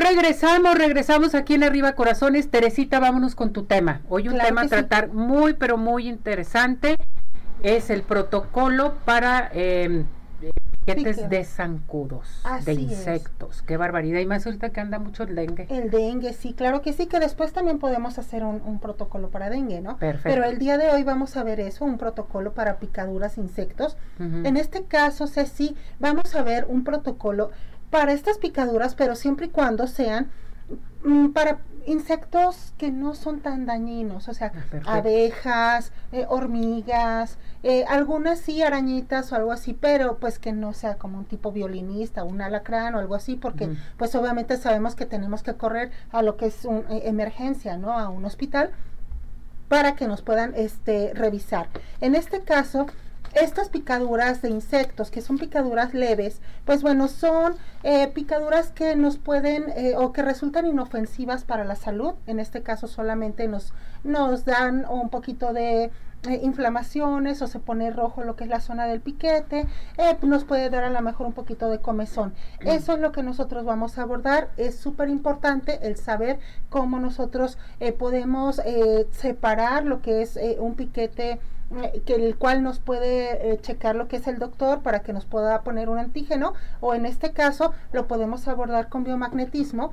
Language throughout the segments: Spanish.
Regresamos, regresamos aquí en Arriba Corazones. Teresita, vámonos con tu tema. Hoy un tema a tratar muy, pero muy interesante. Es el protocolo para eh, piquetes de zancudos, de insectos. Qué barbaridad. Y más ahorita que anda mucho el dengue. El dengue, sí, claro que sí, que después también podemos hacer un, protocolo para dengue, ¿no? Perfecto. Pero el día de hoy vamos a ver eso, un protocolo para picaduras, insectos. En este caso, Ceci, vamos a ver un protocolo para estas picaduras, pero siempre y cuando sean mm, para insectos que no son tan dañinos, o sea, ah, abejas, eh, hormigas, eh, algunas sí arañitas o algo así, pero pues que no sea como un tipo violinista, un alacrán o algo así, porque pues obviamente sabemos que tenemos que correr a lo que es una eh, emergencia, ¿no? A un hospital para que nos puedan este revisar. En este caso, estas picaduras de insectos, que son picaduras leves, pues bueno, son eh, picaduras que nos pueden eh, o que resultan inofensivas para la salud. En este caso solamente nos, nos dan un poquito de eh, inflamaciones o se pone rojo lo que es la zona del piquete, nos puede dar a lo mejor un poquito de comezón. Mm. Eso es lo que nosotros vamos a abordar. Es súper importante el saber cómo nosotros podemos separar lo que es un piquete que el cual nos puede eh, checar lo que es el doctor para que nos pueda poner un antígeno o en este caso lo podemos abordar con biomagnetismo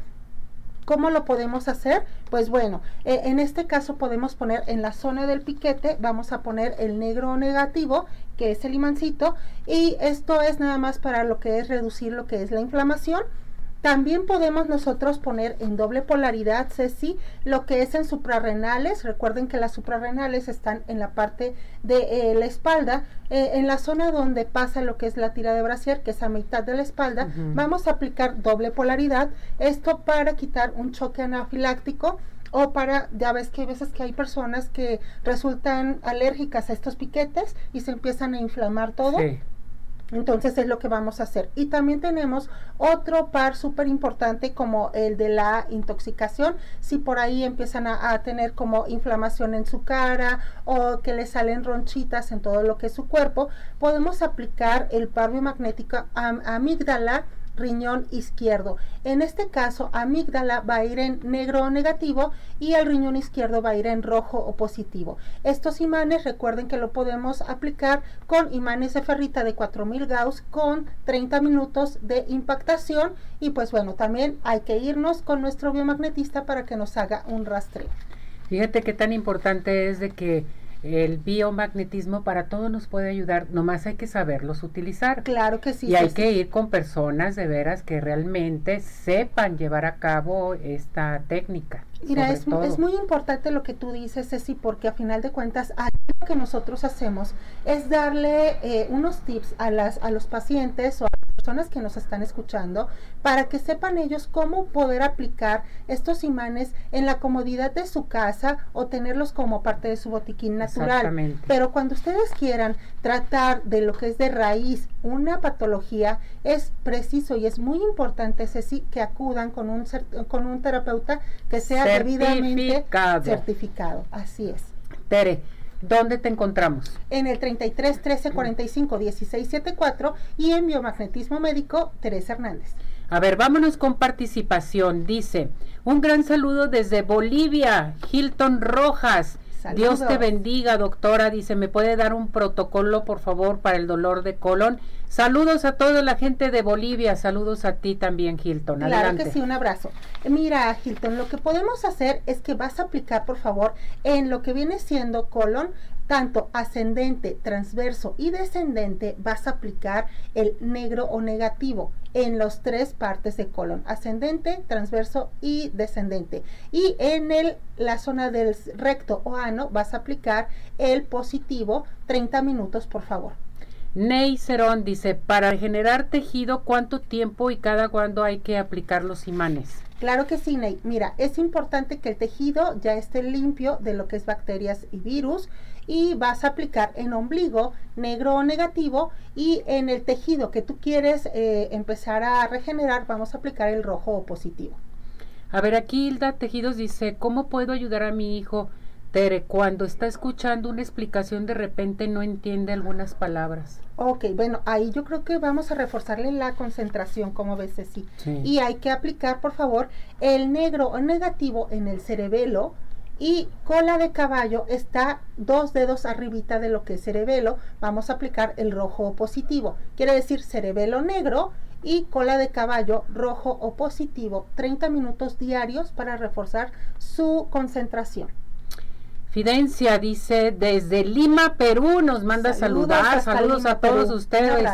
¿Cómo lo podemos hacer? Pues bueno, eh, en este caso podemos poner en la zona del piquete, vamos a poner el negro negativo, que es el imancito, y esto es nada más para lo que es reducir lo que es la inflamación. También podemos nosotros poner en doble polaridad, Ceci, lo que es en suprarrenales. Recuerden que las suprarrenales están en la parte de eh, la espalda, eh, en la zona donde pasa lo que es la tira de brasier, que es a mitad de la espalda. Vamos a aplicar doble polaridad. Esto para quitar un choque anafiláctico o para, ya ves que hay veces que hay personas que resultan alérgicas a estos piquetes y se empiezan a inflamar todo. Entonces es lo que vamos a hacer. Y también tenemos otro par súper importante como el de la intoxicación. Si por ahí empiezan a, tener como inflamación en su cara o que le salen ronchitas en todo lo que es su cuerpo, podemos aplicar el par biomagnético amígdala riñón izquierdo. En este caso, amígdala va a ir en negro o negativo y el riñón izquierdo va a ir en rojo o positivo. Estos imanes, recuerden que lo podemos aplicar con imanes de ferrita de 4000 Gauss con 30 minutos de impactación y pues bueno, también hay que irnos con nuestro biomagnetista para que nos haga un rastreo. Fíjate qué tan importante es de que el biomagnetismo para todo nos puede ayudar, nomás hay que saberlos utilizar. Claro que sí. Y hay que ir con personas de veras que realmente sepan llevar a cabo esta técnica. Mira, es, es, muy importante lo que tú dices, Ceci, porque a final de cuentas, lo que nosotros hacemos es darle eh, unos tips a, las, a los pacientes o a personas que nos están escuchando para que sepan ellos cómo poder aplicar estos imanes en la comodidad de su casa o tenerlos como parte de su botiquín natural. Pero cuando ustedes quieran tratar de lo que es de raíz una patología, es preciso y es muy importante, Ceci, que acudan con un, con un terapeuta que sea debidamente certificado. Así es. Tere, ¿Dónde te encontramos? En el 33 13 45 16 74 y en Biomagnetismo Médico, Teresa Hernández. A ver, vámonos con participación. Dice, un gran saludo desde Bolivia, Hilton Rojas. Dios te bendiga, doctora. Dice, ¿me puede dar un protocolo, por favor, para el dolor de colon? Saludos a toda la gente de Bolivia. Saludos a ti también, Hilton. Claro que sí, un abrazo. Mira, Hilton, lo que podemos hacer es que vas a aplicar, por favor, en lo que viene siendo colon, tanto ascendente, transverso y descendente, vas a aplicar el negro o negativo en las tres partes de colon, ascendente, transverso y descendente. Y en el, la zona del recto o ano vas a aplicar el positivo 30 minutos, por favor. Ney Cerón dice, para generar tejido, ¿cuánto tiempo y cada cuándo hay que aplicar los imanes? Claro que sí, Ney. Mira, es importante que el tejido ya esté limpio de lo que es bacterias y virus y vas a aplicar en ombligo negro o negativo y en el tejido que tú quieres eh, empezar a regenerar vamos a aplicar el rojo o positivo. A ver, aquí Hilda Tejidos dice, ¿cómo puedo ayudar a mi hijo? Tere, cuando está escuchando una explicación de repente no entiende algunas palabras. Ok, bueno, ahí yo creo que vamos a reforzarle la concentración, como ves, sí. Y hay que aplicar, por favor, el negro o negativo en el cerebelo y cola de caballo está dos dedos arribita de lo que es cerebelo. Vamos a aplicar el rojo o positivo. Quiere decir cerebelo negro y cola de caballo rojo o positivo. 30 minutos diarios para reforzar su concentración. Fidencia dice desde Lima, Perú, nos manda saludar. Saludos a todos ustedes.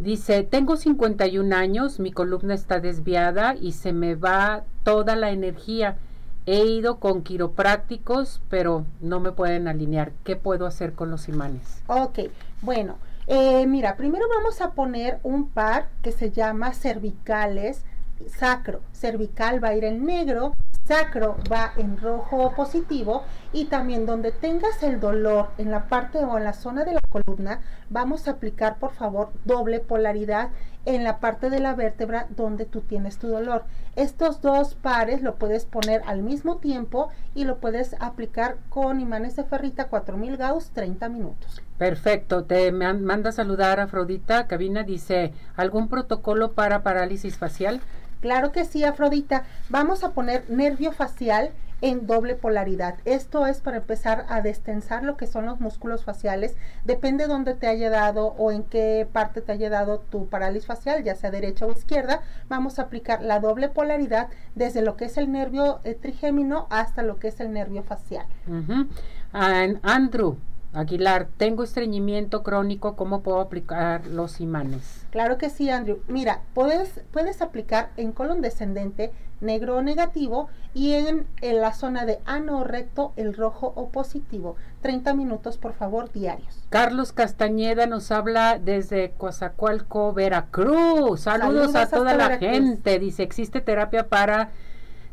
Dice, tengo 51 años, mi columna está desviada y se me va toda la energía. He ido con quiroprácticos, pero no me pueden alinear. ¿Qué puedo hacer con los imanes? Ok, bueno, eh, mira, primero vamos a poner un par que se llama cervicales sacro. Cervical va a ir en negro, sacro va en rojo positivo y también donde tengas el dolor en la parte o en la zona de la columna, vamos a aplicar por favor doble polaridad en la parte de la vértebra donde tú tienes tu dolor. Estos dos pares lo puedes poner al mismo tiempo y lo puedes aplicar con imanes de ferrita 4000 Gauss 30 minutos. Perfecto, te manda saludar Afrodita, cabina dice, ¿algún protocolo para parálisis facial? Claro que sí, Afrodita. Vamos a poner nervio facial en doble polaridad. Esto es para empezar a destensar lo que son los músculos faciales. Depende de dónde te haya dado o en qué parte te haya dado tu parálisis facial, ya sea derecha o izquierda. Vamos a aplicar la doble polaridad desde lo que es el nervio eh, trigémino hasta lo que es el nervio facial. Andrew, Aguilar, tengo estreñimiento crónico, ¿cómo puedo aplicar los imanes? Claro que sí, Andrew. Mira, puedes, puedes aplicar en colon descendente negro o negativo y en, la zona de ano recto el rojo o positivo. 30 minutos, por favor, diarios. Carlos Castañeda nos habla desde Coazacualco, Veracruz. Saludos, a toda la gente. Dice, ¿existe terapia para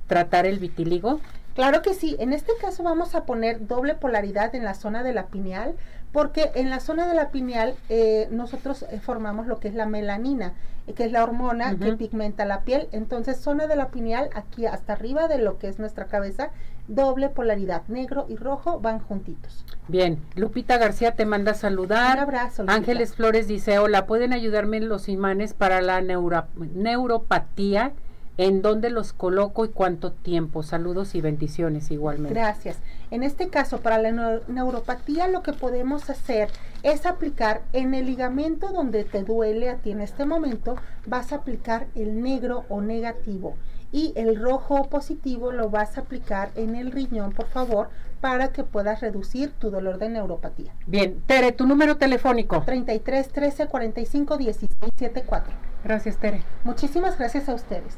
tratar el vitiligo? Claro que sí, en este caso vamos a poner doble polaridad en la zona de la pineal, porque en la zona de la pineal eh, nosotros eh, formamos lo que es la melanina, eh, que es la hormona que pigmenta la piel. Entonces, zona de la pineal, aquí hasta arriba de lo que es nuestra cabeza, doble polaridad, negro y rojo van juntitos. Bien, Lupita García te manda a saludar. Un abrazo. Ángeles Flores dice, hola, ¿pueden ayudarme en los imanes para la neuropatía? En dónde los coloco y cuánto tiempo. Saludos y bendiciones igualmente. Gracias. En este caso, para la neuropatía, lo que podemos hacer es aplicar en el ligamento donde te duele a ti en este momento, vas a aplicar el negro o negativo y el rojo positivo lo vas a aplicar en el riñón, por favor, para que puedas reducir tu dolor de neuropatía. Bien, Tere, tu número telefónico. 33 13 45 16 74. Gracias, Tere. Muchísimas gracias a ustedes.